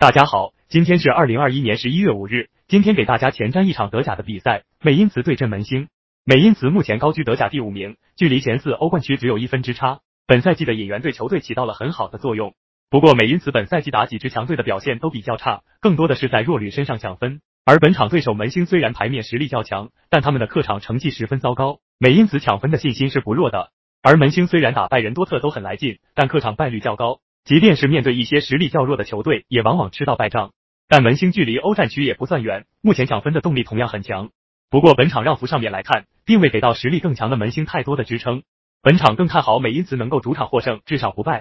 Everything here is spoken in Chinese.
大家好，今天是二零二一年十一月五日。今天给大家前瞻一场德甲的比赛，美因茨对阵门兴。美因茨目前高居德甲第五名，距离前四欧冠区只有一分之差。本赛季的引援对球队起到了很好的作用。不过美因茨本赛季打几支强队的表现都比较差，更多的是在弱旅身上抢分。而本场对手门兴虽然牌面实力较强，但他们的客场成绩十分糟糕。美因茨抢分的信心是不弱的。而门兴虽然打败人多特都很来劲，但客场败率较高。即便是面对一些实力较弱的球队，也往往吃到败仗。但门兴距离欧战区也不算远，目前抢分的动力同样很强。不过本场让幅上面来看，并未给到实力更强的门兴太多的支撑。本场更看好美因茨能够主场获胜，至少不败。